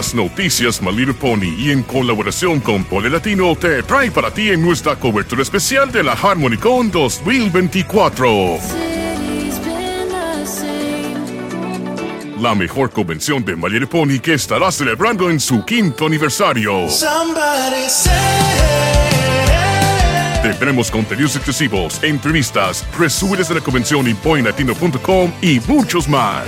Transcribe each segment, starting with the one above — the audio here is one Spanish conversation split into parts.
Las noticias My Little Pony y en colaboración con Pole Latino te trae para ti en nuestra cobertura especial de la HarmonyCon 2024. La mejor convención de My Little Pony que estará celebrando en su quinto aniversario. Tendremos contenidos exclusivos, entrevistas, resúmenes de la convención en pointlatino.com y muchos más.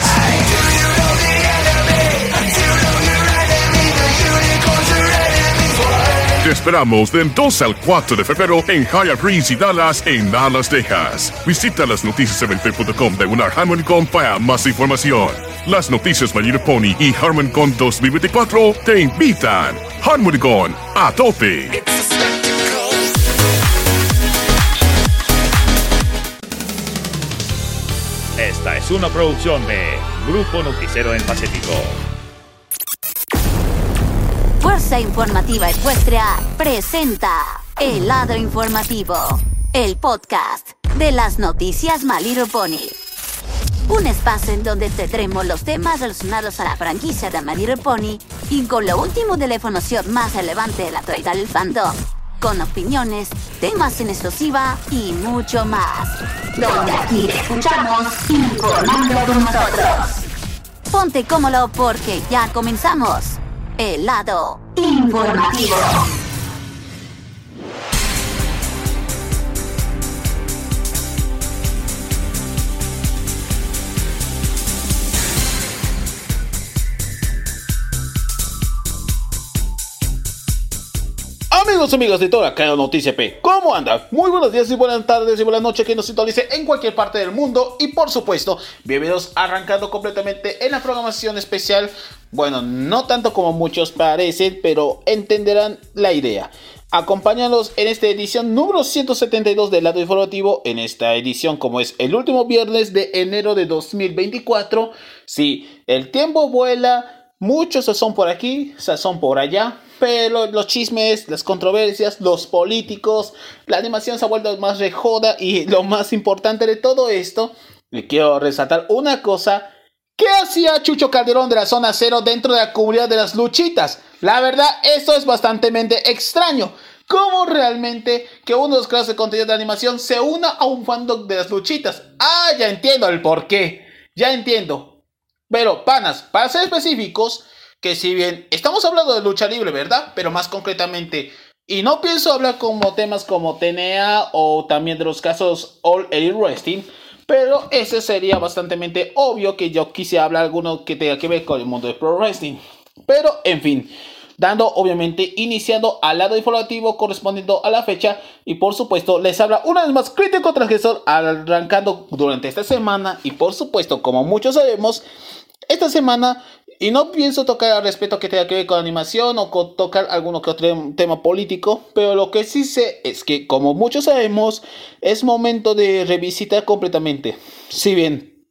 Esperamos del 2 al 4 de febrero en Hyatt Breeze y Dallas, en Dallas, Texas. Visita las noticias7.com de Unar HarmonyCon para más información. Las noticias Mayor Pony y HarmonyCon 2024 te invitan. HarmonyCon, a tope. Esta es una producción de Grupo Noticiero en Pacífico. Fuerza Informativa Ecuestria presenta El Lado Informativo, el podcast de las noticias Maliro Pony. Un espacio en donde tendremos los temas relacionados a la franquicia de Maliro Pony y con lo último de la información más relevante de la actualidad del fandom con opiniones, temas en exclusiva y mucho más. Donde aquí escuchamos informando con nosotros. Ponte cómodo porque ya comenzamos. El lado informativo. Amigos, amigos de toda cada Noticia P, ¿cómo andan? Muy buenos días y buenas tardes y buenas noches que nos sintonice en cualquier parte del mundo y por supuesto, bienvenidos arrancando completamente en la programación especial, bueno, no tanto como muchos parecen, pero entenderán la idea. Acompáñanos en esta edición número 172 del lado informativo, en esta edición como es el último viernes de enero de 2024. Sí, el tiempo vuela, muchos son por aquí, son por allá, los chismes, las controversias, los políticos, la animación se ha vuelto más rejoda y lo más importante de todo esto, le quiero resaltar una cosa. ¿Qué hacía Chucho Calderón de la zona cero dentro de la comunidad de las luchitas? La verdad, esto es bastante extraño. ¿Cómo realmente que uno de los creadores de contenido de animación se una a un fandom de las luchitas? Ah, ya entiendo el por qué. Ya entiendo. Pero, panas, para ser específicos, que si bien estamos hablando de lucha libre, ¿verdad? Pero más concretamente, y no pienso hablar como temas como TNA o también de los casos All Elite Wrestling, pero ese sería bastante obvio que yo quise hablar alguno que tenga que ver con el mundo de Pro Wrestling. Pero, en fin, dando obviamente iniciando al lado informativo correspondiendo a la fecha y por supuesto les habla una vez más crítico transgresor arrancando durante esta semana y por supuesto como muchos sabemos esta semana y no pienso tocar al respecto que tenga que ver con animación o con tocar alguno que otro tema político, pero lo que sí sé es que, como muchos sabemos, es momento de revisitar completamente. Si bien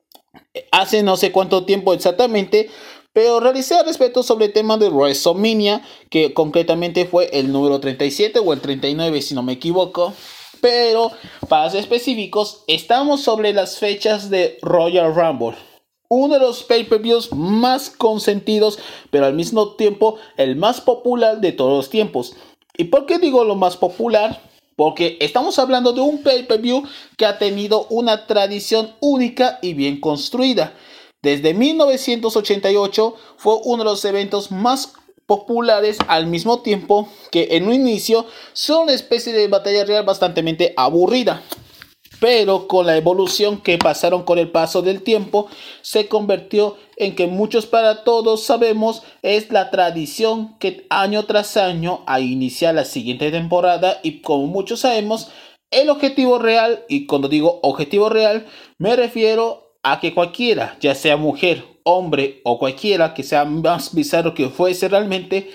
hace no sé cuánto tiempo exactamente, pero realicé al respecto sobre el tema de WrestleMania, que concretamente fue el número 37 o el 39 si no me equivoco. Pero para ser específicos, estamos sobre las fechas de Royal Rumble uno de los pay-per-views más consentidos, pero al mismo tiempo el más popular de todos los tiempos. ¿Y por qué digo lo más popular? Porque estamos hablando de un pay-per-view que ha tenido una tradición única y bien construida. Desde 1988 fue uno de los eventos más populares al mismo tiempo que en un inicio son una especie de batalla real bastante aburrida pero con la evolución que pasaron con el paso del tiempo, se convirtió en que muchos para todos sabemos es la tradición que año tras año a iniciar la siguiente temporada y como muchos sabemos, el objetivo real, y cuando digo objetivo real, me refiero a que cualquiera, ya sea mujer, hombre o cualquiera que sea más bizarro que fuese realmente,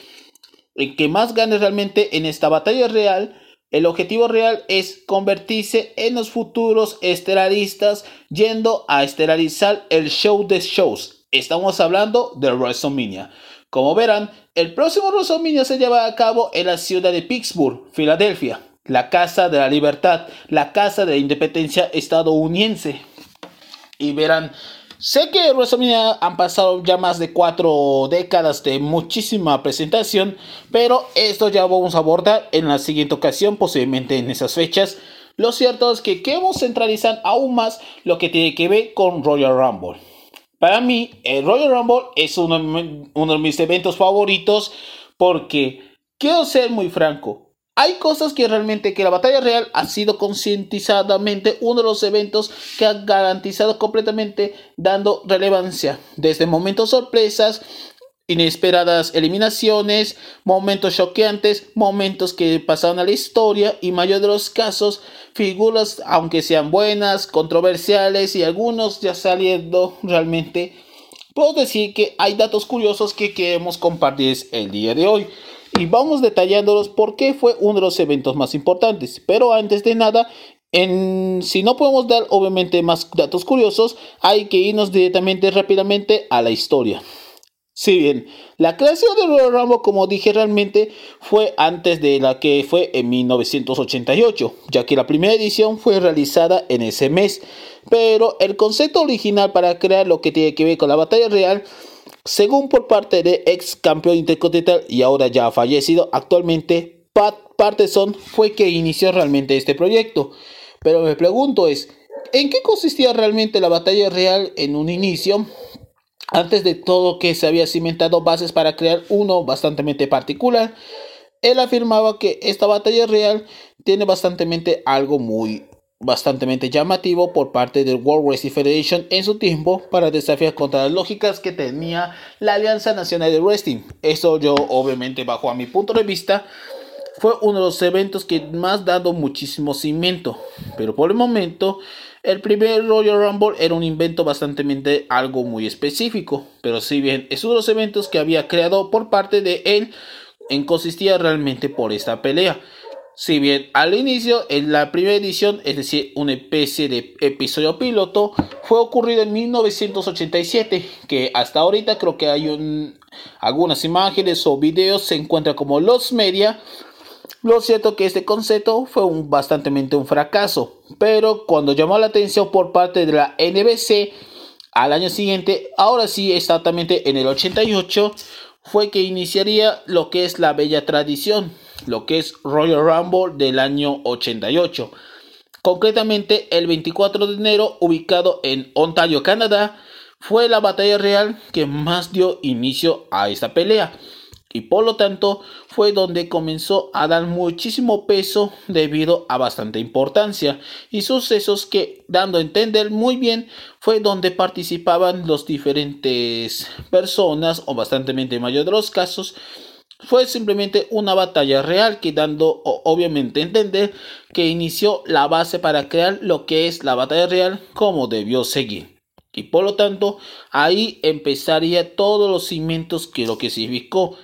el que más gane realmente en esta batalla real, el objetivo real es convertirse en los futuros estelaristas yendo a estelarizar el show de shows. Estamos hablando de WrestleMania. Como verán, el próximo WrestleMania se lleva a cabo en la ciudad de Pittsburgh, Filadelfia, la casa de la libertad, la casa de la independencia estadounidense. Y verán, Sé que WrestleMania han pasado ya más de cuatro décadas de muchísima presentación, pero esto ya vamos a abordar en la siguiente ocasión, posiblemente en esas fechas. Lo cierto es que queremos centralizar aún más lo que tiene que ver con Royal Rumble. Para mí, el Royal Rumble es uno, uno de mis eventos favoritos porque, quiero ser muy franco, hay cosas que realmente que la batalla real ha sido concientizadamente uno de los eventos que ha garantizado completamente dando relevancia. Desde momentos sorpresas, inesperadas eliminaciones, momentos choqueantes, momentos que pasaron a la historia y mayor de los casos, figuras aunque sean buenas, controversiales y algunos ya saliendo realmente. Puedo decir que hay datos curiosos que queremos compartir el día de hoy y vamos detallándolos por qué fue uno de los eventos más importantes. Pero antes de nada, en, si no podemos dar obviamente más datos curiosos, hay que irnos directamente rápidamente a la historia. Si bien la creación de Royal Rumble, como dije realmente, fue antes de la que fue en 1988, ya que la primera edición fue realizada en ese mes. Pero el concepto original para crear lo que tiene que ver con la batalla real según por parte de ex campeón intercontinental y ahora ya fallecido actualmente, Pat Parteson fue que inició realmente este proyecto. Pero me pregunto es, ¿en qué consistía realmente la batalla real en un inicio? Antes de todo que se había cimentado bases para crear uno bastante particular, él afirmaba que esta batalla real tiene bastante algo muy bastante llamativo por parte del World Wrestling Federation en su tiempo para desafiar contra las lógicas que tenía la Alianza Nacional de Wrestling. Eso yo obviamente bajo a mi punto de vista fue uno de los eventos que más dado muchísimo cimiento. Pero por el momento el primer Royal Rumble era un invento bastante algo muy específico. Pero si bien es uno de los eventos que había creado por parte de él en consistía realmente por esta pelea. Si bien al inicio, en la primera edición, es decir, una especie de episodio piloto, fue ocurrido en 1987, que hasta ahorita creo que hay un, algunas imágenes o videos, se encuentra como los media. Lo cierto que este concepto fue un, bastante un fracaso, pero cuando llamó la atención por parte de la NBC, al año siguiente, ahora sí exactamente en el 88, fue que iniciaría lo que es la bella tradición lo que es Royal Rumble del año 88. Concretamente, el 24 de enero, ubicado en Ontario, Canadá, fue la batalla real que más dio inicio a esta pelea y por lo tanto fue donde comenzó a dar muchísimo peso debido a bastante importancia y sucesos que dando a entender muy bien fue donde participaban los diferentes personas o bastante mayor de los casos fue simplemente una batalla real que dando obviamente entender que inició la base para crear lo que es la batalla real como debió seguir. Y por lo tanto ahí empezaría todos los cimientos que lo que significó.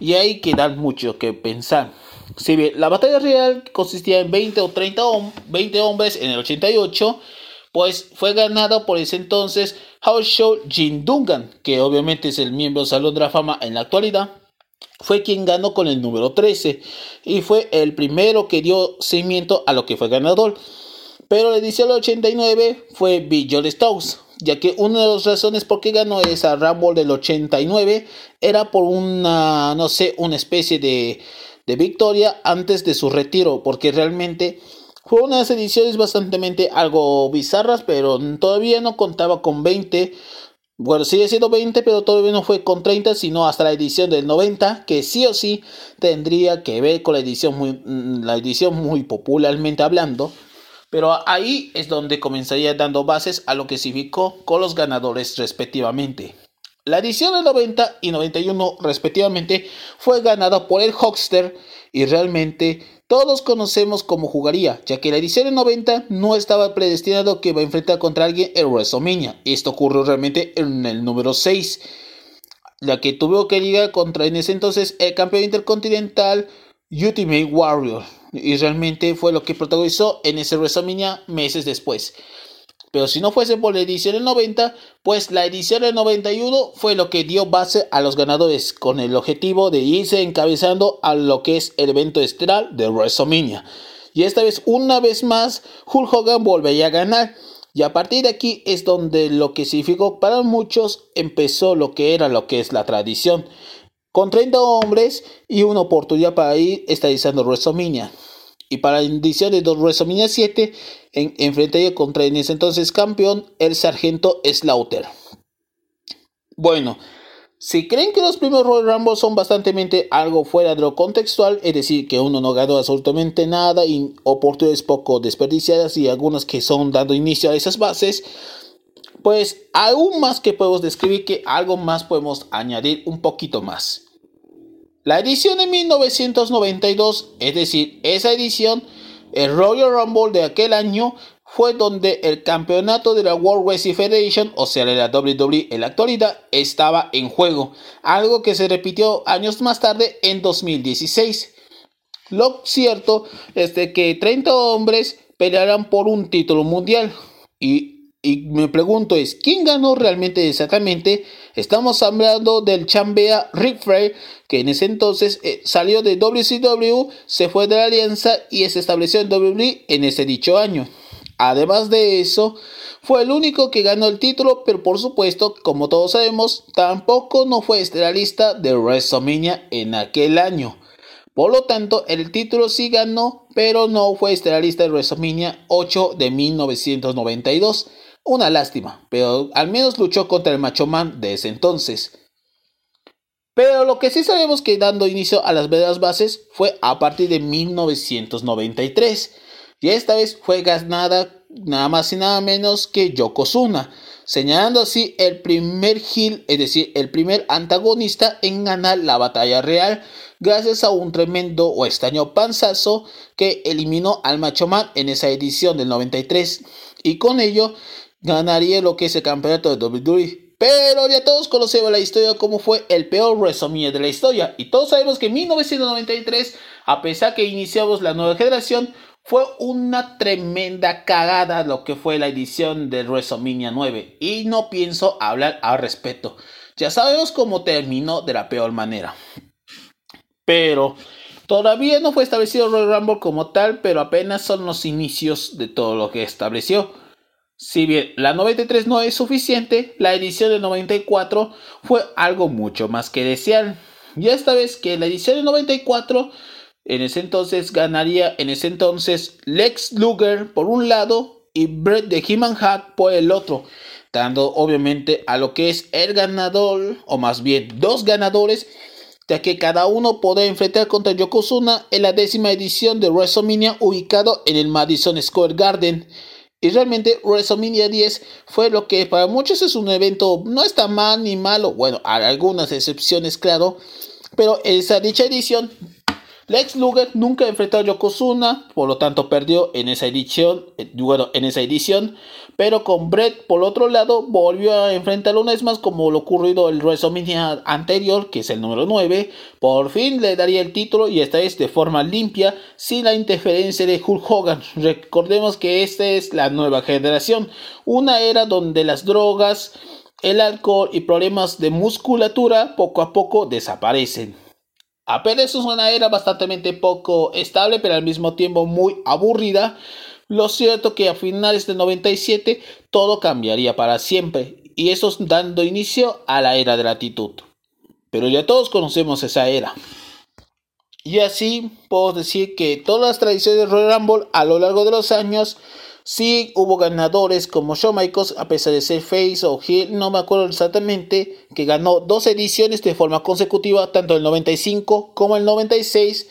Y ahí queda mucho que pensar. Si bien la batalla real consistía en 20 o 30 20 hombres en el 88, pues fue ganada por ese entonces House Show Jim Dungan, que obviamente es el miembro de Salón de la Fama en la actualidad fue quien ganó con el número 13 y fue el primero que dio seguimiento a lo que fue ganador. Pero la edición del 89 fue Bill Stokes, ya que una de las razones por qué ganó esa Rumble del 89 era por una, no sé, una especie de, de victoria antes de su retiro, porque realmente fue unas ediciones bastante algo bizarras, pero todavía no contaba con 20 bueno, sigue siendo 20, pero todavía no fue con 30, sino hasta la edición del 90, que sí o sí tendría que ver con la edición muy, mm, la edición muy popularmente hablando. Pero ahí es donde comenzaría dando bases a lo que significó con los ganadores respectivamente. La edición del 90 y 91 respectivamente fue ganada por el Hoxter y realmente todos conocemos cómo jugaría, ya que la edición de 90 no estaba predestinado que va a enfrentar contra alguien en WrestleMania. Esto ocurrió realmente en el número 6, la que tuvo que ligar contra en ese entonces el campeón intercontinental Ultimate Warrior. Y realmente fue lo que protagonizó en ese WrestleMania meses después. Pero si no fuese por la edición del 90, pues la edición del 91 fue lo que dio base a los ganadores, con el objetivo de irse encabezando a lo que es el evento estelar de WrestleMania. Y esta vez, una vez más, Hulk Hogan volvería a ganar. Y a partir de aquí es donde lo que significó para muchos empezó lo que era lo que es la tradición. Con 30 hombres y una oportunidad para ir estadizando WrestleMania. Y para edición de WrestleMania 7, en, enfrentaría contra en ese entonces campeón, el sargento Slaughter. Bueno, si creen que los primeros Royal Rumble son bastante algo fuera de lo contextual, es decir, que uno no ganó absolutamente nada y oportunidades poco desperdiciadas y algunas que son dando inicio a esas bases, pues aún más que podemos describir que algo más podemos añadir un poquito más. La edición de 1992, es decir, esa edición, el Royal Rumble de aquel año, fue donde el campeonato de la World Wrestling Federation, o sea, de la WWE en la actualidad, estaba en juego, algo que se repitió años más tarde en 2016. Lo cierto es de que 30 hombres pelearán por un título mundial y y me pregunto es, ¿quién ganó realmente exactamente? Estamos hablando del chambea Rick Flair, que en ese entonces eh, salió de WCW, se fue de la alianza y se estableció en WWE en ese dicho año. Además de eso, fue el único que ganó el título, pero por supuesto, como todos sabemos, tampoco no fue lista de WrestleMania en aquel año. Por lo tanto, el título sí ganó, pero no fue lista de WrestleMania 8 de 1992. Una lástima, pero al menos luchó contra el Macho Man de ese entonces. Pero lo que sí sabemos que dando inicio a las verdaderas bases fue a partir de 1993 y esta vez fue ganada nada más y nada menos que Yokozuna, señalando así el primer heel, es decir, el primer antagonista en ganar la batalla real, gracias a un tremendo o extraño panzazo que eliminó al Macho Man en esa edición del 93 y con ello ganaría lo que es el campeonato de WWE. Pero ya todos conocemos la historia como fue el peor WrestleMania de la historia. Y todos sabemos que en 1993, a pesar que iniciamos la nueva generación, fue una tremenda cagada lo que fue la edición de WrestleMania 9 y no pienso hablar al respecto. Ya sabemos cómo terminó de la peor manera. Pero todavía no fue establecido Royal Rumble como tal, pero apenas son los inicios de todo lo que estableció. Si bien la 93 no es suficiente, la edición de 94 fue algo mucho más que desear. Y esta vez que la edición de 94 en ese entonces ganaría en ese entonces Lex Luger por un lado y Brett de Human Hack por el otro, dando obviamente a lo que es el ganador, o más bien dos ganadores, ya que cada uno podrá enfrentar contra Yokozuna en la décima edición de WrestleMania ubicado en el Madison Square Garden. Y realmente WrestleMania 10 fue lo que para muchos es un evento no está mal ni malo, bueno, hay algunas excepciones claro, pero esa dicha edición Lex Luger nunca enfrentó a Yokozuna, por lo tanto perdió en esa edición, eh, bueno, en esa edición, pero con Brett por otro lado volvió a enfrentarlo una vez más como lo ocurrido el WrestleMania anterior, que es el número 9, por fin le daría el título y esta vez de forma limpia, sin la interferencia de Hulk Hogan. Recordemos que esta es la nueva generación, una era donde las drogas, el alcohol y problemas de musculatura poco a poco desaparecen. Apenas es una era bastante poco estable, pero al mismo tiempo muy aburrida. Lo cierto que a finales del 97 todo cambiaría para siempre, y eso dando inicio a la era de la actitud. Pero ya todos conocemos esa era. Y así puedo decir que todas las tradiciones de Royal Rumble a lo largo de los años Sí hubo ganadores como Shawn Michaels, a pesar de ser face o heel, no me acuerdo exactamente, que ganó dos ediciones de forma consecutiva, tanto el 95 como el 96.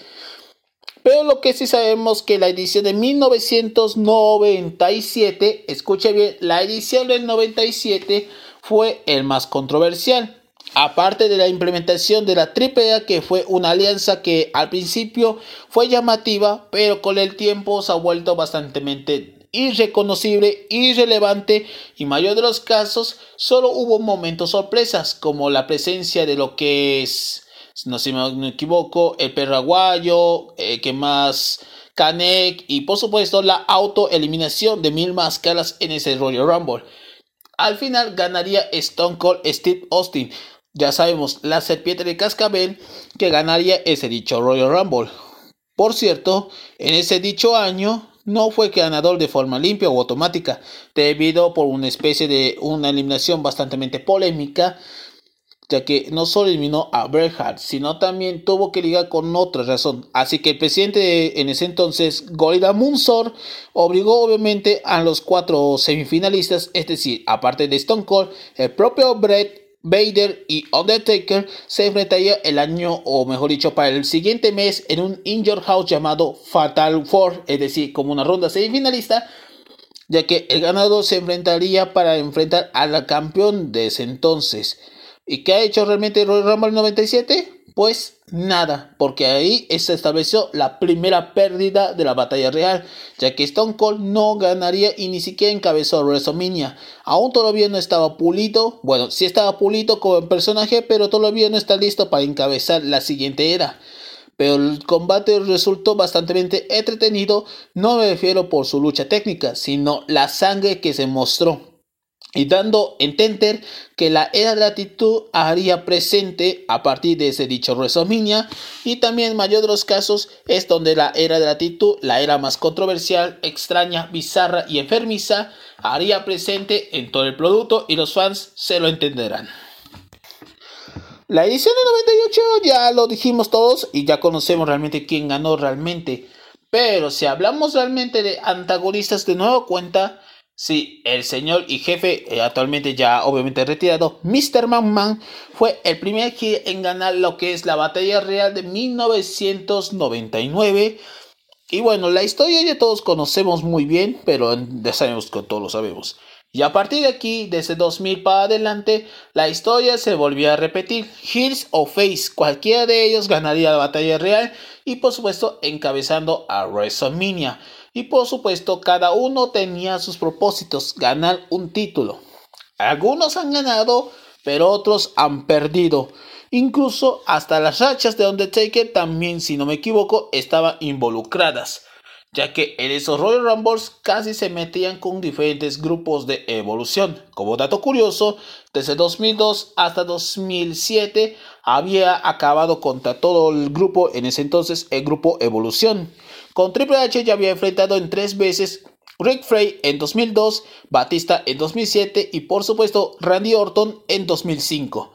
Pero lo que sí sabemos que la edición de 1997, escuche bien, la edición del 97 fue el más controversial. Aparte de la implementación de la AAA, que fue una alianza que al principio fue llamativa, pero con el tiempo se ha vuelto bastante irreconocible, irrelevante y mayor de los casos solo hubo momentos sorpresas como la presencia de lo que es, no si me equivoco, el perraguayo, eh, que más Canek y por supuesto la autoeliminación de mil máscaras en ese Royal Rumble. Al final ganaría Stone Cold Steve Austin. Ya sabemos, la serpiente de cascabel que ganaría ese dicho Royal Rumble. Por cierto, en ese dicho año no fue ganador de forma limpia o automática, debido por una especie de una eliminación bastante polémica, ya que no solo eliminó a Bret Hart, sino también tuvo que ligar con otra razón. Así que el presidente en ese entonces, Gorilla Munsor, obligó obviamente a los cuatro semifinalistas, es decir, aparte de Stone Cold, el propio Bret Vader y Undertaker se enfrentarían el año, o mejor dicho, para el siguiente mes en un Injured House llamado Fatal Four, es decir, como una ronda semifinalista, ya que el ganador se enfrentaría para enfrentar al campeón de ese entonces. ¿Y qué ha hecho realmente Royal Rumble 97? Pues nada, porque ahí se estableció la primera pérdida de la batalla real, ya que Stone Cold no ganaría y ni siquiera encabezó WrestleMania. Aún todavía no estaba pulido, bueno, sí estaba pulido como personaje, pero todavía no está listo para encabezar la siguiente era. Pero el combate resultó bastante entretenido, no me refiero por su lucha técnica, sino la sangre que se mostró y dando entender que la era de la actitud haría presente a partir de ese dicho WrestleMania y también en mayor de los casos es donde la era de la actitud, la era más controversial, extraña, bizarra y enfermiza, haría presente en todo el producto y los fans se lo entenderán. La edición de 98 ya lo dijimos todos y ya conocemos realmente quién ganó realmente. Pero si hablamos realmente de antagonistas de nueva cuenta, Sí, el señor y jefe, eh, actualmente ya obviamente retirado, Mr. McMahon, fue el primer en ganar lo que es la batalla real de 1999. Y bueno, la historia ya todos conocemos muy bien, pero ya sabemos que todos lo sabemos. Y a partir de aquí, desde 2000 para adelante, la historia se volvió a repetir. Hills o Face, cualquiera de ellos ganaría la batalla real y por supuesto encabezando a WrestleMania. Y por supuesto, cada uno tenía sus propósitos, ganar un título. Algunos han ganado, pero otros han perdido. Incluso hasta las rachas de Undertaker también, si no me equivoco, estaban involucradas, ya que en esos Royal Rumbles casi se metían con diferentes grupos de evolución. Como dato curioso, desde 2002 hasta 2007 había acabado contra todo el grupo, en ese entonces el grupo Evolución. Con Triple H ya había enfrentado en tres veces Rick Frey en 2002, Batista en 2007 y por supuesto Randy Orton en 2005.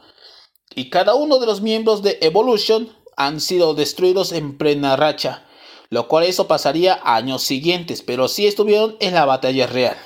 Y cada uno de los miembros de Evolution han sido destruidos en plena racha, lo cual eso pasaría años siguientes, pero sí estuvieron en la batalla real.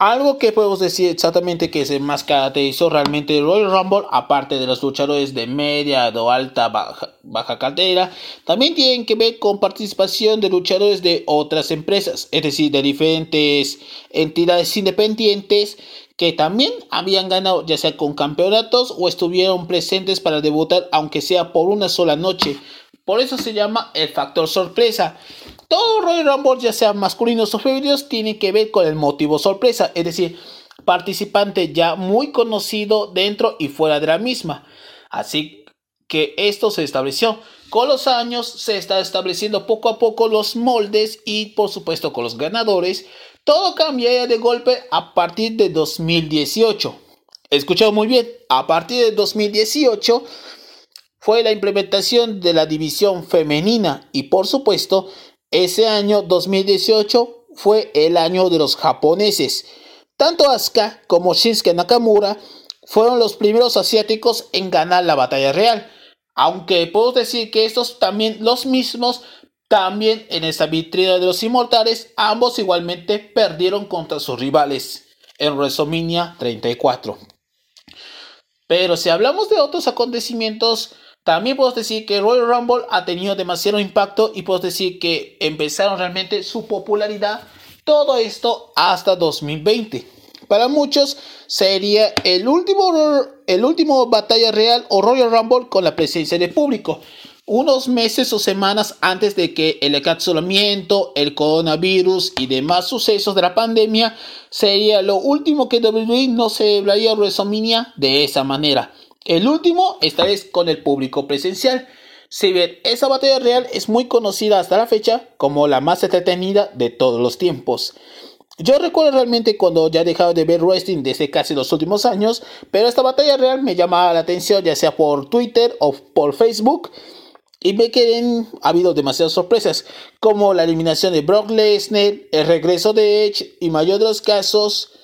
Algo que podemos decir exactamente que se más caracterizó realmente el Royal Rumble, aparte de los luchadores de media o alta baja, baja caldera, también tienen que ver con participación de luchadores de otras empresas, es decir, de diferentes entidades independientes que también habían ganado ya sea con campeonatos o estuvieron presentes para debutar aunque sea por una sola noche. Por eso se llama el factor sorpresa. Todo Royal Rumble, ya sea masculinos o femeninos, tiene que ver con el motivo sorpresa, es decir, participante ya muy conocido dentro y fuera de la misma. Así que esto se estableció. Con los años se está estableciendo poco a poco los moldes y por supuesto con los ganadores. Todo cambiaría de golpe a partir de 2018. Escuchado muy bien, a partir de 2018 fue la implementación de la división femenina y por supuesto ese año 2018 fue el año de los japoneses. Tanto Asuka como Shinsuke Nakamura fueron los primeros asiáticos en ganar la batalla real. Aunque puedo decir que estos también los mismos, también en esta vitrina de los inmortales, ambos igualmente perdieron contra sus rivales en WrestleMania 34. Pero si hablamos de otros acontecimientos, también puedo decir que Royal Rumble ha tenido demasiado impacto y puedo decir que empezaron realmente su popularidad todo esto hasta 2020. Para muchos sería el último, el último batalla real o Royal Rumble con la presencia de público. Unos meses o semanas antes de que el encapsulamiento, el coronavirus y demás sucesos de la pandemia sería lo último que WWE no celebraría WrestleMania de esa manera. El último, esta vez con el público presencial. Si bien esa batalla real es muy conocida hasta la fecha como la más entretenida de todos los tiempos. Yo recuerdo realmente cuando ya he dejado de ver wrestling desde casi los últimos años, pero esta batalla real me llamaba la atención ya sea por Twitter o por Facebook. Y ve que ha habido demasiadas sorpresas, como la eliminación de Brock Lesnar, el regreso de Edge y mayor de los casos,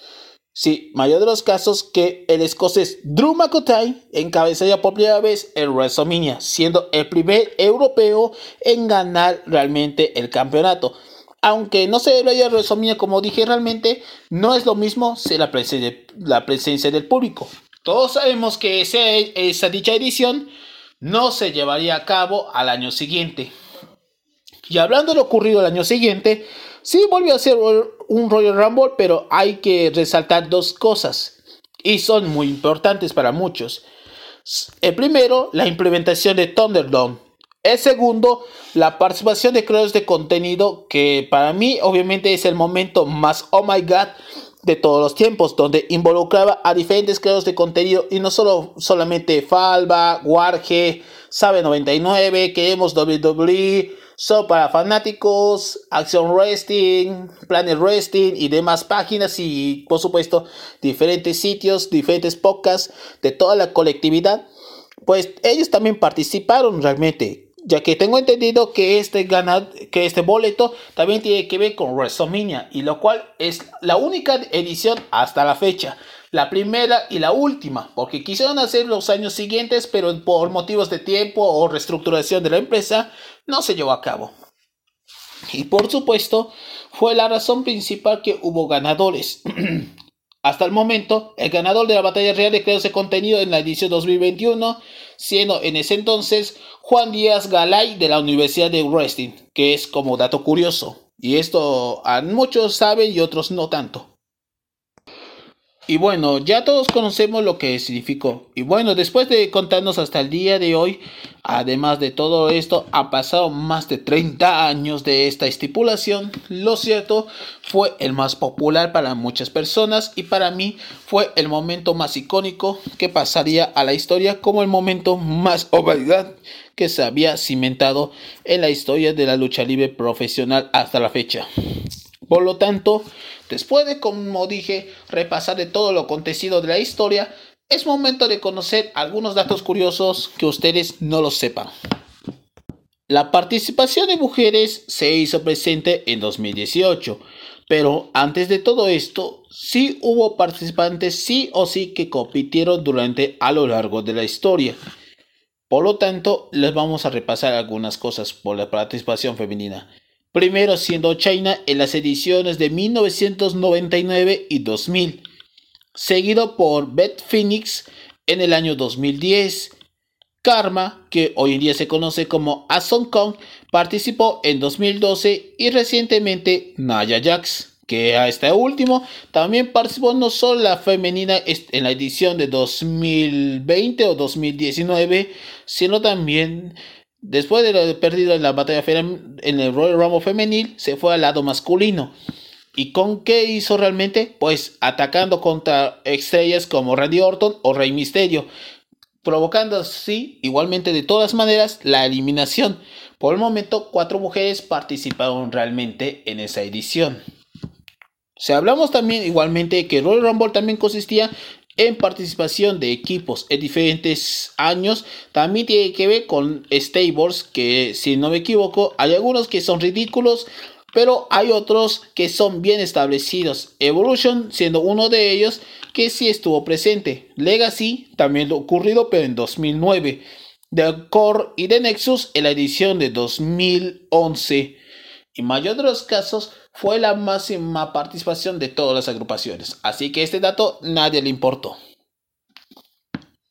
sí, mayor de los casos que el escocés Drew McIntyre encabezaría por primera vez el WrestleMania, siendo el primer europeo en ganar realmente el campeonato. Aunque no se celebraría WrestleMania como dije realmente, no es lo mismo ser la presencia, la presencia del público. Todos sabemos que esa dicha edición no se llevaría a cabo al año siguiente. Y hablando de lo ocurrido el año siguiente, sí volvió a ser un Royal Rumble, pero hay que resaltar dos cosas, y son muy importantes para muchos. El primero, la implementación de Thunderdome. El segundo, la participación de creadores de contenido, que para mí obviamente es el momento más oh my god de todos los tiempos, donde involucraba a diferentes creadores de contenido y no solo solamente Falba, Warge, Sabe 99, Queremos WWE, So para fanáticos, Action Wrestling, Planet Wrestling y demás páginas y por supuesto diferentes sitios, diferentes podcasts de toda la colectividad, pues ellos también participaron realmente ya que tengo entendido que este, que este boleto también tiene que ver con WrestleMania, y lo cual es la única edición hasta la fecha. La primera y la última, porque quisieron hacer los años siguientes, pero por motivos de tiempo o reestructuración de la empresa, no se llevó a cabo. Y por supuesto, fue la razón principal que hubo ganadores. Hasta el momento, el ganador de la batalla real de creadores de contenido en la edición 2021, siendo en ese entonces Juan Díaz Galay de la Universidad de Wrestling, que es como dato curioso. Y esto a muchos saben y otros no tanto. Y bueno, ya todos conocemos lo que significó. Y bueno, después de contarnos hasta el día de hoy, además de todo esto, ha pasado más de 30 años de esta estipulación. Lo cierto, fue el más popular para muchas personas y para mí fue el momento más icónico que pasaría a la historia como el momento más ovalidad que se había cimentado en la historia de la lucha libre profesional hasta la fecha. Por lo tanto, después de, como dije, repasar de todo lo acontecido de la historia, es momento de conocer algunos datos curiosos que ustedes no lo sepan. La participación de mujeres se hizo presente en 2018, pero antes de todo esto, sí hubo participantes sí o sí que compitieron durante a lo largo de la historia. Por lo tanto, les vamos a repasar algunas cosas por la participación femenina primero siendo China en las ediciones de 1999 y 2000, seguido por Beth Phoenix en el año 2010. Karma, que hoy en día se conoce como Ason Kong, participó en 2012 y recientemente Naya Jax, que a este último también participó no solo la femenina en la edición de 2020 o 2019, sino también Después de haber perdido en la batalla en el Royal Rumble femenil, se fue al lado masculino. ¿Y con qué hizo realmente? Pues atacando contra estrellas como Randy Orton o Rey Mysterio, provocando así, igualmente de todas maneras, la eliminación. Por el momento, cuatro mujeres participaron realmente en esa edición. Si hablamos también igualmente que Royal Rumble también consistía en participación de equipos en diferentes años. También tiene que ver con stables que si no me equivoco hay algunos que son ridículos pero hay otros que son bien establecidos. Evolution siendo uno de ellos que sí estuvo presente. Legacy también lo ocurrido pero en 2009 The Core y The Nexus en la edición de 2011 y mayor de los casos fue la máxima participación de todas las agrupaciones, así que este dato nadie le importó.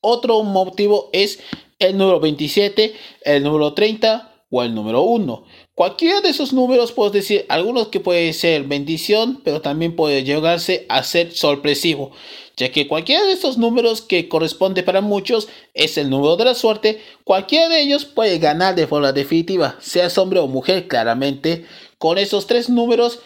Otro motivo es el número 27, el número 30 o el número 1. Cualquiera de esos números puedes decir, algunos que puede ser bendición, pero también puede llegarse a ser sorpresivo, ya que cualquiera de estos números que corresponde para muchos es el número de la suerte, cualquiera de ellos puede ganar de forma definitiva, sea hombre o mujer claramente, con esos tres números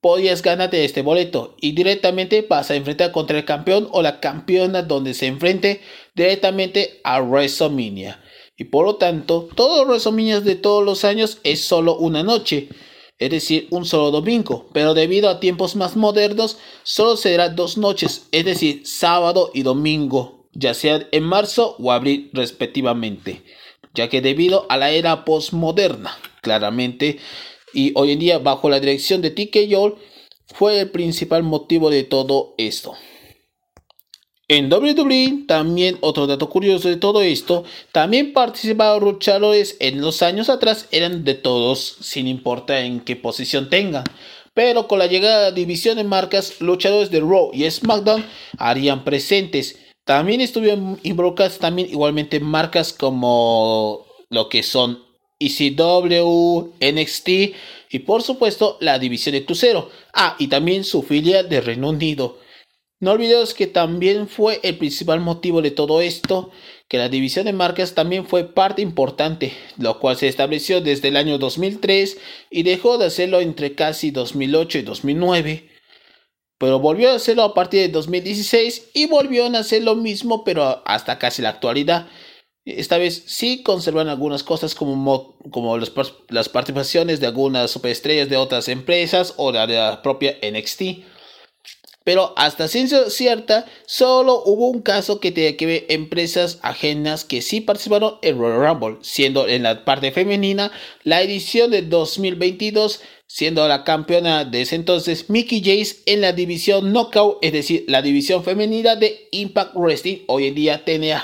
podías ganarte este boleto y directamente vas a enfrentar contra el campeón o la campeona donde se enfrente directamente a WrestleMania. Y por lo tanto, todos los WrestleMania de todos los años es solo una noche, es decir, un solo domingo, pero debido a tiempos más modernos, solo será dos noches, es decir, sábado y domingo, ya sea en marzo o abril respectivamente. ya que debido a la era postmoderna, claramente, y hoy en día bajo la dirección de TK Yol, fue el principal motivo de todo esto. En WWE, también otro dato curioso de todo esto, también participaron luchadores en los años atrás, eran de todos, sin importar en qué posición tengan. Pero con la llegada de división de marcas, luchadores de Raw y SmackDown harían presentes. También estuvieron involucradas también igualmente marcas como lo que son ECW, NXT y por supuesto la división de crucero. Ah, y también su filial de Reino Unido. No olvidemos que también fue el principal motivo de todo esto, que la división de marcas también fue parte importante, lo cual se estableció desde el año 2003 y dejó de hacerlo entre casi 2008 y 2009. Pero volvió a hacerlo a partir de 2016 y volvió a hacer lo mismo, pero hasta casi la actualidad. Esta vez sí conservan algunas cosas como, como las participaciones de algunas superestrellas de otras empresas o de la propia NXT pero hasta ciencia cierta, solo hubo un caso que tenía que ver empresas ajenas que sí participaron en Royal Rumble, siendo en la parte femenina la edición de 2022, siendo la campeona de ese entonces Mickey Jace en la división Knockout, es decir, la división femenina de Impact Wrestling, hoy en día TNA.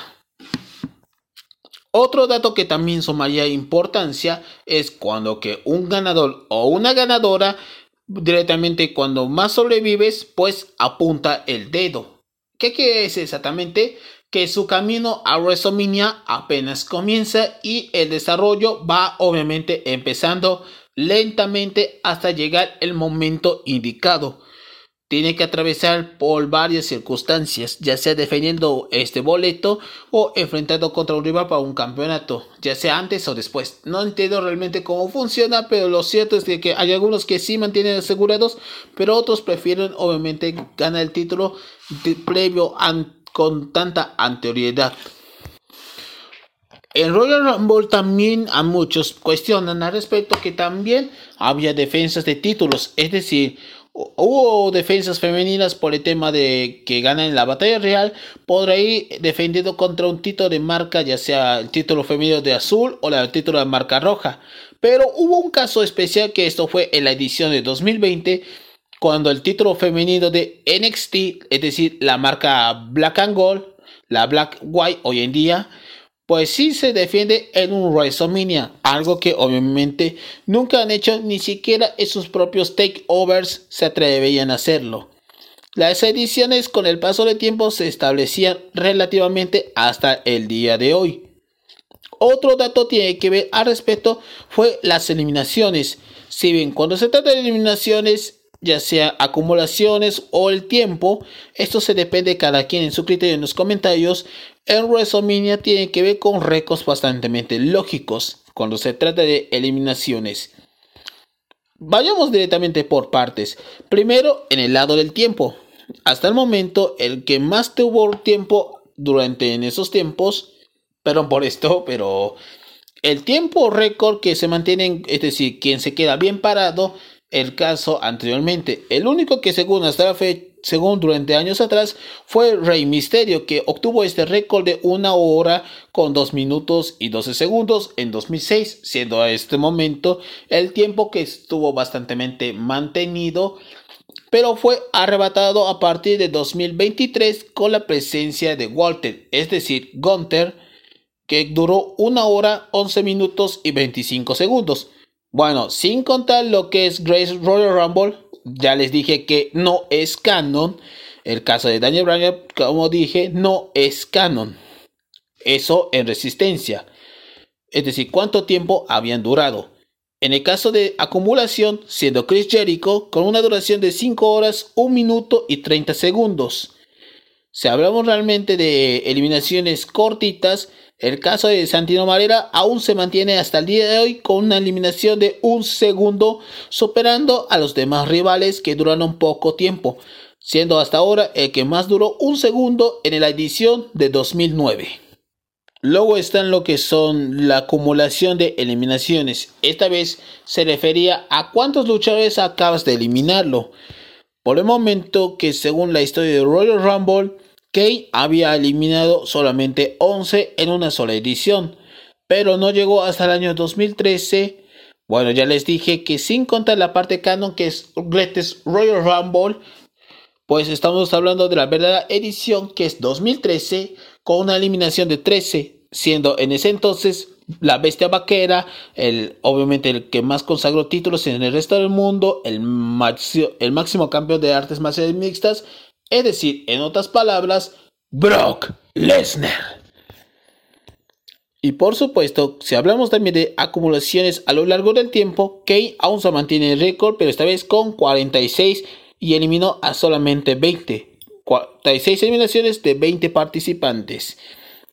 Otro dato que también sumaría importancia es cuando que un ganador o una ganadora directamente cuando más sobrevives, pues apunta el dedo. ¿Qué quiere decir exactamente? Que su camino a WrestleMania apenas comienza y el desarrollo va obviamente empezando lentamente hasta llegar el momento indicado tiene que atravesar por varias circunstancias, ya sea defendiendo este boleto o enfrentando contra un rival para un campeonato, ya sea antes o después. No entiendo realmente cómo funciona, pero lo cierto es que hay algunos que sí mantienen asegurados, pero otros prefieren obviamente ganar el título previo con tanta anterioridad. En Royal Rumble también a muchos cuestionan al respecto que también había defensas de títulos, es decir, Hubo defensas femeninas por el tema de que ganan la batalla real por ahí defendiendo contra un título de marca, ya sea el título femenino de azul o el título de marca roja. Pero hubo un caso especial que esto fue en la edición de 2020 cuando el título femenino de NXT, es decir, la marca Black and Gold, la Black White hoy en día, pues sí se defiende en un WrestleMania, algo que obviamente nunca han hecho, ni siquiera en sus propios takeovers se atreverían a hacerlo. Las ediciones con el paso del tiempo se establecían relativamente hasta el día de hoy. Otro dato tiene que ver al respecto fue las eliminaciones. Si bien cuando se trata de eliminaciones ya sea acumulaciones o el tiempo, esto se depende de cada quien en su criterio en los comentarios, en WrestleMania tiene que ver con récords bastante lógicos cuando se trata de eliminaciones. Vayamos directamente por partes. Primero, en el lado del tiempo. Hasta el momento, el que más tuvo tiempo durante en esos tiempos, perdón por esto, pero el tiempo récord que se mantiene, es decir, quien se queda bien parado, el caso anteriormente. El único que según hasta la fecha según durante años atrás, fue Rey Misterio, que obtuvo este récord de una hora con 2 minutos y 12 segundos en 2006, siendo a este momento el tiempo que estuvo bastante mantenido, pero fue arrebatado a partir de 2023 con la presencia de Walter, es decir, Gunther, que duró una hora 11 minutos y 25 segundos. Bueno, sin contar lo que es Grace Royal Rumble, ya les dije que no es canon. El caso de Daniel Bryan, como dije, no es canon. Eso en resistencia. Es decir, cuánto tiempo habían durado. En el caso de acumulación, siendo Chris Jericho con una duración de 5 horas, 1 minuto y 30 segundos. Si hablamos realmente de eliminaciones cortitas, el caso de Santino Marera aún se mantiene hasta el día de hoy con una eliminación de un segundo, superando a los demás rivales que duraron poco tiempo, siendo hasta ahora el que más duró un segundo en la edición de 2009. Luego están lo que son la acumulación de eliminaciones. Esta vez se refería a cuántos luchadores acabas de eliminarlo. Por el momento que según la historia de Royal Rumble, Kane había eliminado solamente 11 en una sola edición, pero no llegó hasta el año 2013. Bueno, ya les dije que sin contar la parte canon que es Greatest Royal Rumble, pues estamos hablando de la verdadera edición que es 2013 con una eliminación de 13, siendo en ese entonces la bestia vaquera, el, obviamente el que más consagró títulos en el resto del mundo, el, el máximo campeón de artes marciales mixtas, es decir, en otras palabras, Brock Lesnar. Y por supuesto, si hablamos también de acumulaciones a lo largo del tiempo, Kane aún se mantiene el récord, pero esta vez con 46 y eliminó a solamente 20. 46 eliminaciones de 20 participantes.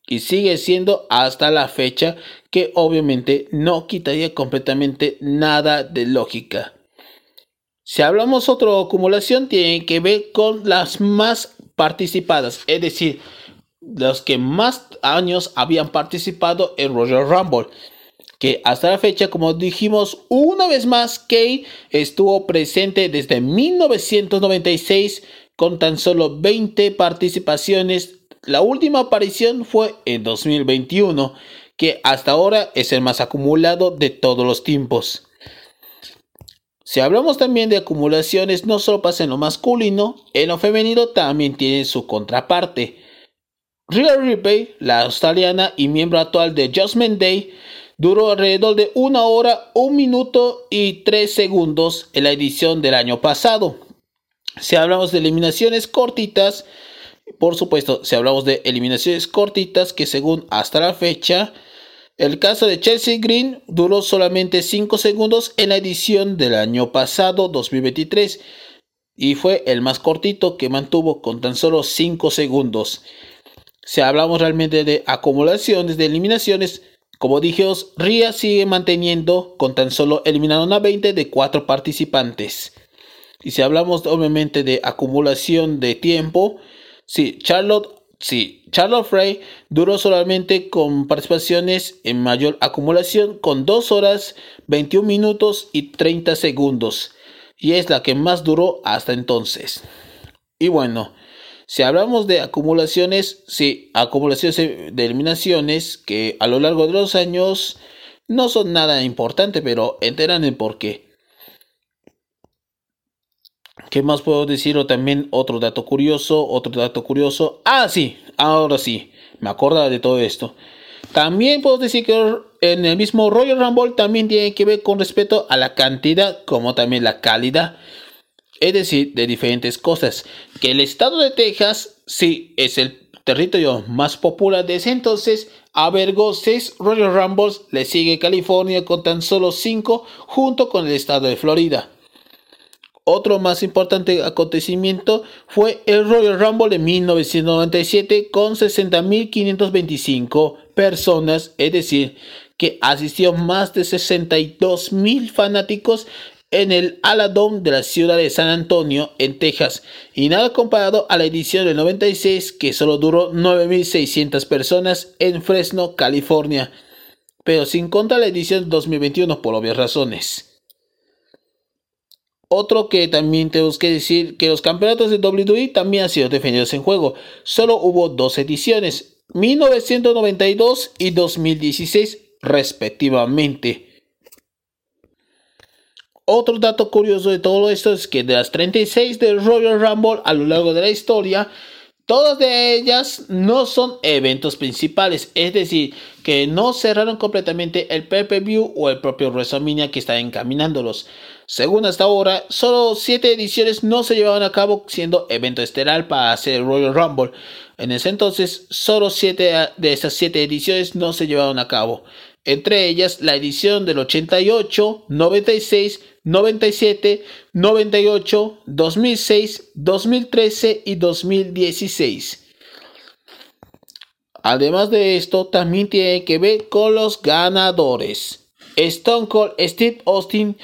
Y sigue siendo hasta la fecha que obviamente no quitaría completamente nada de lógica. Si hablamos otra acumulación, tiene que ver con las más participadas, es decir, los que más años habían participado en Royal Rumble. Que hasta la fecha, como dijimos, una vez más, Kane estuvo presente desde 1996 con tan solo 20 participaciones. La última aparición fue en 2021, que hasta ahora es el más acumulado de todos los tiempos. Si hablamos también de acumulaciones, no solo pasa en lo masculino, en lo femenino también tiene su contraparte. Rhea Ripley, la australiana y miembro actual de Judgment Day, duró alrededor de una hora, un minuto y tres segundos en la edición del año pasado. Si hablamos de eliminaciones cortitas, por supuesto, si hablamos de eliminaciones cortitas, que según hasta la fecha, el caso de Chelsea Green duró solamente 5 segundos en la edición del año pasado, 2023, y fue el más cortito que mantuvo con tan solo 5 segundos. Si hablamos realmente de acumulaciones, de eliminaciones, como dijimos, Ria sigue manteniendo con tan solo eliminaron a 20 de 4 participantes. Y si hablamos obviamente de acumulación de tiempo, sí, Charlotte, sí, Charlotte Frey duró solamente con participaciones en mayor acumulación con 2 horas 21 minutos y 30 segundos. Y es la que más duró hasta entonces. Y bueno, si hablamos de acumulaciones, sí, acumulaciones de eliminaciones que a lo largo de los años no son nada importante, pero enteran el por qué. ¿Qué más puedo decir? O también otro dato curioso, otro dato curioso. Ah, sí, ahora sí, me acuerdo de todo esto. También puedo decir que en el mismo Royal Rumble también tiene que ver con respecto a la cantidad como también la calidad. Es decir, de diferentes cosas. Que el estado de Texas sí es el territorio más popular de ese entonces. Avergó 6 Royal Rumbles. Le sigue California con tan solo 5 junto con el estado de Florida. Otro más importante acontecimiento fue el Royal Rumble de 1997 con 60.525 personas, es decir, que asistió más de 62.000 fanáticos en el Aladón de la ciudad de San Antonio, en Texas, y nada comparado a la edición del 96 que solo duró 9.600 personas en Fresno, California, pero sin contar la edición 2021 por obvias razones. Otro que también tenemos que decir que los campeonatos de WWE también han sido defendidos en juego. Solo hubo dos ediciones, 1992 y 2016 respectivamente. Otro dato curioso de todo esto es que de las 36 del Royal Rumble a lo largo de la historia, Todas de ellas no son eventos principales, es decir, que no cerraron completamente el pay-per-view o el propio WrestleMania que está encaminándolos. Según hasta ahora, solo 7 ediciones no se llevaban a cabo siendo evento estelar para hacer Royal Rumble. En ese entonces, solo 7 de esas 7 ediciones no se llevaron a cabo. Entre ellas, la edición del 88, 96, 97, 98, 2006, 2013 y 2016. Además de esto, también tiene que ver con los ganadores. Stone Cold Steve Austin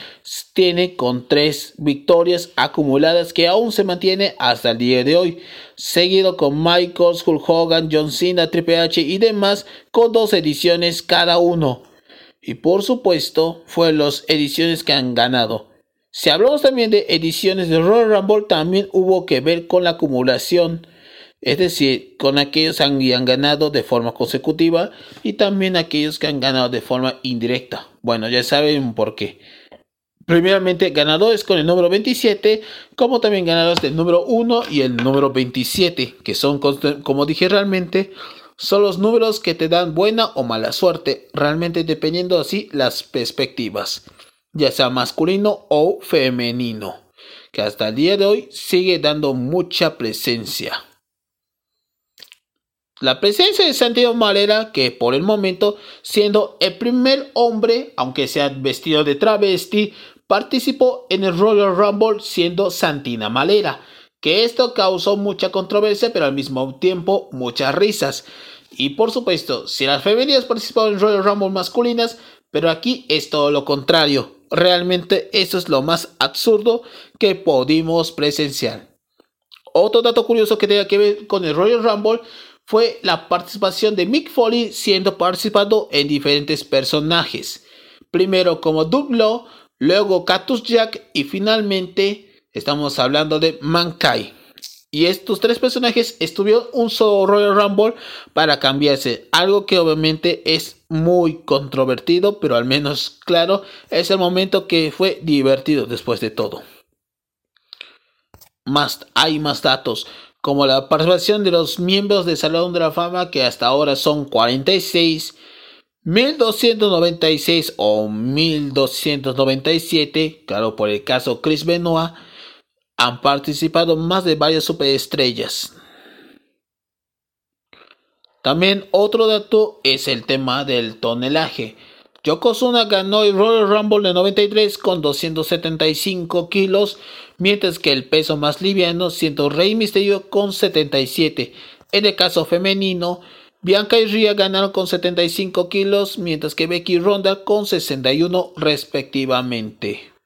tiene con tres victorias acumuladas que aún se mantiene hasta el día de hoy, seguido con Michaels, Hulk Hogan, John Cena, Triple H y demás con dos ediciones cada uno. Y por supuesto, fue las ediciones que han ganado. Si hablamos también de ediciones de Royal Rumble, también hubo que ver con la acumulación Es decir, con aquellos que han ganado de forma consecutiva y también aquellos que han ganado de forma indirecta. Bueno, ya saben por qué. Primeramente, ganadores con el número 27, como también ganadores del número 1 y el número 27, que son, como dije realmente, son los números que te dan buena o mala suerte, realmente dependiendo así las perspectivas, ya sea masculino o femenino, que hasta el día de hoy sigue dando mucha presencia. La presencia de Santiago Malera, que por el momento, siendo el primer hombre, aunque sea vestido de travesti, participó en el Royal Rumble siendo Santina Malera, que esto causó mucha controversia pero al mismo tiempo muchas risas. Y por supuesto, si las femeninas participaron en Royal Rumble masculinas, pero aquí es todo lo contrario. Realmente eso es lo más absurdo que pudimos presenciar. Otro dato curioso que tenga que ver con el Royal Rumble fue la participación de Mick Foley siendo participando en diferentes personajes. Primero como Dublo, luego Cactus Jack y finalmente estamos hablando de Mankai. Y estos tres personajes estuvieron un solo Royal Rumble para cambiarse. Algo que obviamente es muy controvertido, pero al menos claro, es el momento que fue divertido después de todo. Más, hay más datos, como la participación de los miembros del Salón de la Fama, que hasta ahora son 46 1296 o 1297, claro, por el caso Chris Benoit, han participado más de varias superestrellas. También otro dato es el tema del tonelaje. Yokozuna ganó el Royal Rumble de 93 con 275 kilos, mientras que el peso más liviano siendo Rey Misterio con 77. En el caso femenino, Bianca y Rhea ganaron con 75 kilos, mientras que Becky y Ronda con 61 respectivamente.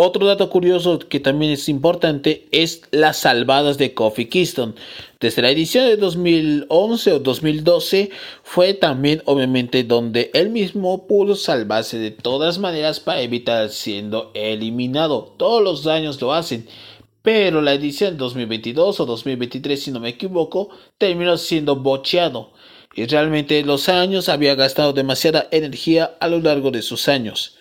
Otro dato curioso que también es importante es las salvadas de Kofi Kingston. Desde la edición de 2011 o 2012 fue también obviamente donde él mismo pudo salvarse de todas maneras para evitar siendo eliminado. Todos los años lo hacen pero la edición 2022 o 2023, si no me equivoco, terminó siendo bocheado. Y realmente los años había gastado demasiada energía a lo largo de sus años.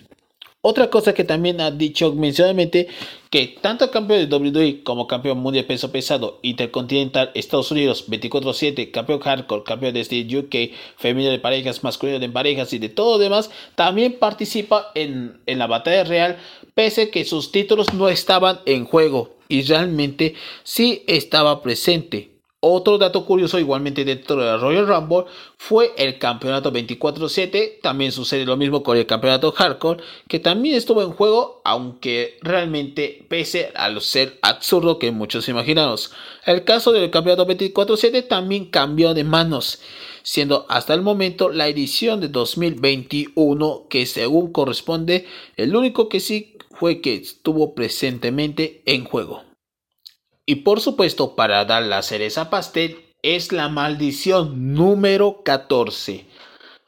Otra cosa que también ha dicho mencionadamente que tanto campeón de WWE como campeón mundial peso pesado intercontinental Estados Unidos 24/7, campeón hardcore, campeón de este UK, femenino de parejas, masculino de parejas y de todo demás, también participa en, en la batalla real pese que sus títulos no estaban en juego y realmente sí estaba presente. Otro dato curioso igualmente dentro de la Royal Rumble fue el campeonato 24-7. También sucede lo mismo con el campeonato Hardcore, que también estuvo en juego, aunque realmente pese a ser absurdo que muchos imaginamos. El caso del campeonato 24-7 también cambió de manos, siendo hasta el momento la edición de 2021 que según corresponde el único que sí fue que estuvo presentemente en juego. Y por supuesto, para dar la cereza pastel, es la maldición número 14.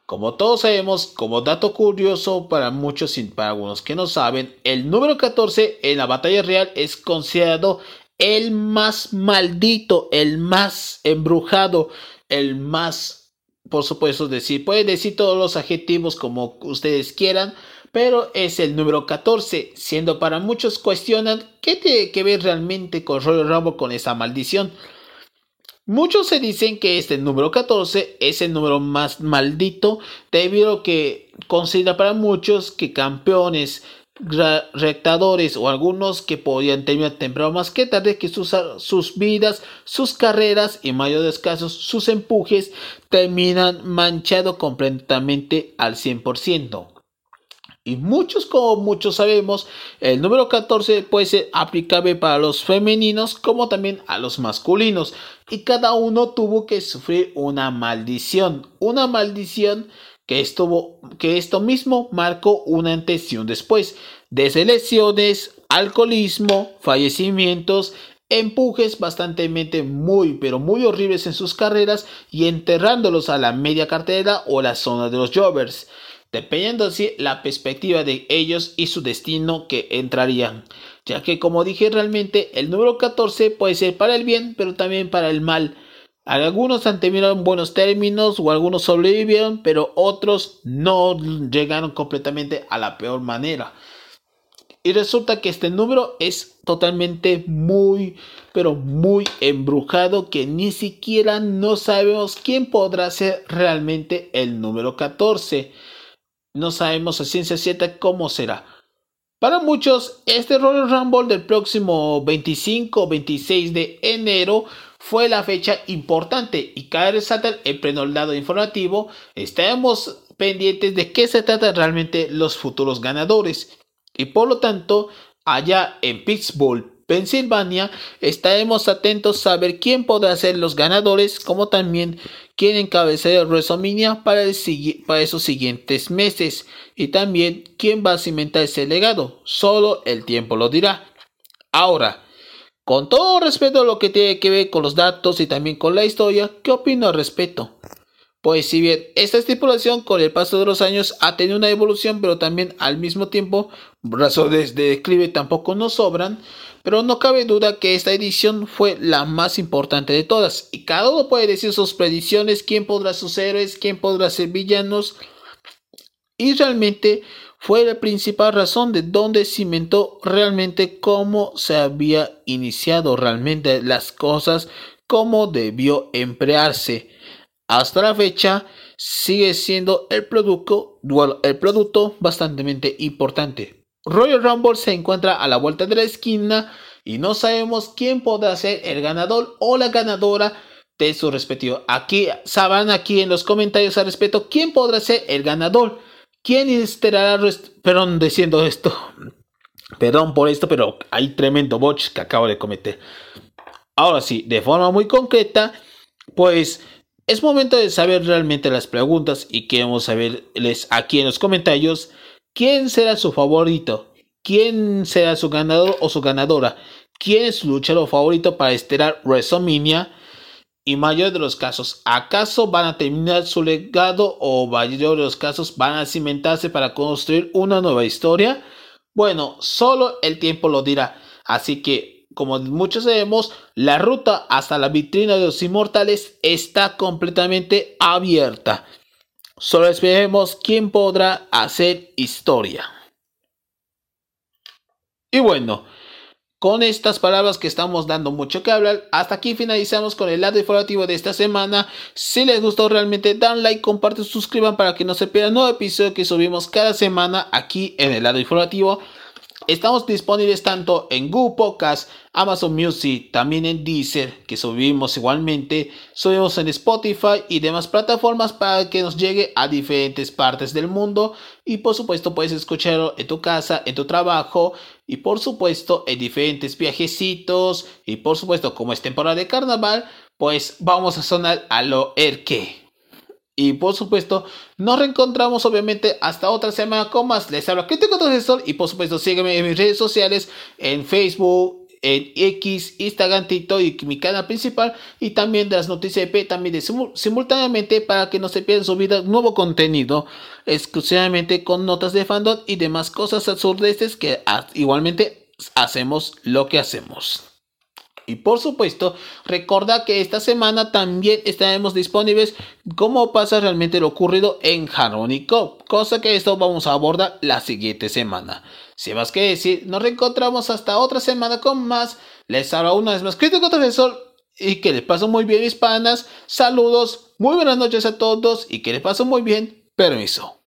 Como todos sabemos, como dato curioso para muchos y para algunos que no saben, el número 14 en la batalla real es considerado el más maldito, el más embrujado, el más, por supuesto, decir, pueden decir todos los adjetivos como ustedes quieran, pero es el número 14, siendo para muchos cuestionan qué tiene que ver realmente con Royal Rumble con esa maldición. Muchos se dicen que este número 14 es el número más maldito debido a que considera para muchos que campeones, rectadores o algunos que podían terminar temprano más que tarde que sus, sus vidas, sus carreras y en mayores casos sus empujes terminan manchado completamente al 100%. Y muchos, como muchos sabemos, el número 14 puede ser aplicable para los femeninos como también a los masculinos. Y cada uno tuvo que sufrir una maldición. Una maldición que, que esto mismo marcó una antes y un después. Desde alcoholismo, fallecimientos, empujes bastante muy pero muy horribles en sus carreras y enterrándolos a la media cartera o la zona de los jobbers. Dependiendo así la perspectiva de ellos y su destino que entrarían. Ya que como dije realmente el número 14 puede ser para el bien, pero también para el mal. Algunos en buenos términos o algunos sobrevivieron, pero otros no llegaron completamente a la peor manera. Y resulta que este número es totalmente muy, pero muy embrujado que ni siquiera no sabemos quién podrá ser realmente el número 14. No sabemos a ciencia cierta cómo será. Para muchos, este Royal Rumble del próximo 25 o 26 de enero fue la fecha importante y cabe resaltar el pleno lado informativo. Estamos pendientes de qué se trata realmente los futuros ganadores y por lo tanto allá en Pittsburgh, Pensilvania, estaremos atentos a saber quién podrá ser los ganadores, como también quién encabezará el WrestleMania para, para esos siguientes meses y también quién va a cimentar ese legado. Solo el tiempo lo dirá. Ahora, con todo respeto a lo que tiene que ver con los datos y también con la historia, ¿qué opino al respecto? Pues si bien esta estipulación con el paso de los años ha tenido una evolución, pero también al mismo tiempo razones de declive tampoco nos sobran, pero no cabe duda que esta edición fue la más importante de todas. Y cada uno puede decir sus predicciones, quién podrá ser héroes, quién podrá ser villanos. Y realmente fue la principal razón de donde cimentó realmente cómo se había iniciado realmente las cosas, cómo debió emplearse hasta la fecha sigue siendo el producto, el producto bastante importante. Royal Rumble se encuentra a la vuelta de la esquina y no sabemos quién podrá ser el ganador o la ganadora de su respectivo. Aquí sabrán aquí en los comentarios al respecto quién podrá ser el ganador. ¿Quién estará? Perdón, diciendo esto. Perdón por esto, pero hay tremendo botch que acabo de cometer. Ahora sí, de forma muy concreta, pues es momento de saber realmente las preguntas y queremos saberles aquí en los comentarios quién será su favorito, quién será su ganador o su ganadora, quién es su luchador favorito para estelar WrestleMania y mayor de los casos, ¿acaso van a terminar su legado o mayor de los casos van a cimentarse para construir una nueva historia? Bueno, solo el tiempo lo dirá. Así que como muchos sabemos, la ruta hasta la vitrina de los inmortales está completamente abierta. Solo esperemos quién podrá hacer historia. Y bueno, con estas palabras que estamos dando mucho que hablar, hasta aquí finalizamos con el lado informativo de esta semana. Si les gustó realmente, dan like, comparten, suscriban para que no se pierdan nuevo episodio que subimos cada semana aquí en el lado informativo. Estamos disponibles tanto en Google Podcast, Amazon Music, también en Deezer, que subimos igualmente, subimos en Spotify y demás plataformas para que nos llegue a diferentes partes del mundo. Y por supuesto puedes escucharlo en tu casa, en tu trabajo y por supuesto en diferentes viajecitos. Y por supuesto como es temporada de carnaval, pues vamos a sonar a lo erque. Y por supuesto, nos reencontramos obviamente hasta otra semana con más. Les habla Crítico Transistor y por supuesto sígueme en mis redes sociales, en Facebook, en X, Instagram, TikTok y mi canal principal y también de las noticias EP también de simultáneamente para que no se pierdan vida nuevo contenido exclusivamente con notas de fandom y demás cosas absurdes que igualmente hacemos lo que hacemos. Y por supuesto, recuerda que esta semana también estaremos disponibles cómo pasa realmente lo ocurrido en Harmony Cup, cosa que esto vamos a abordar la siguiente semana. Sin más que decir, nos reencontramos hasta otra semana con más. Les hablo una vez más Crítico Profesor y que les paso muy bien hispanas. Saludos, muy buenas noches a todos y que les paso muy bien. Permiso.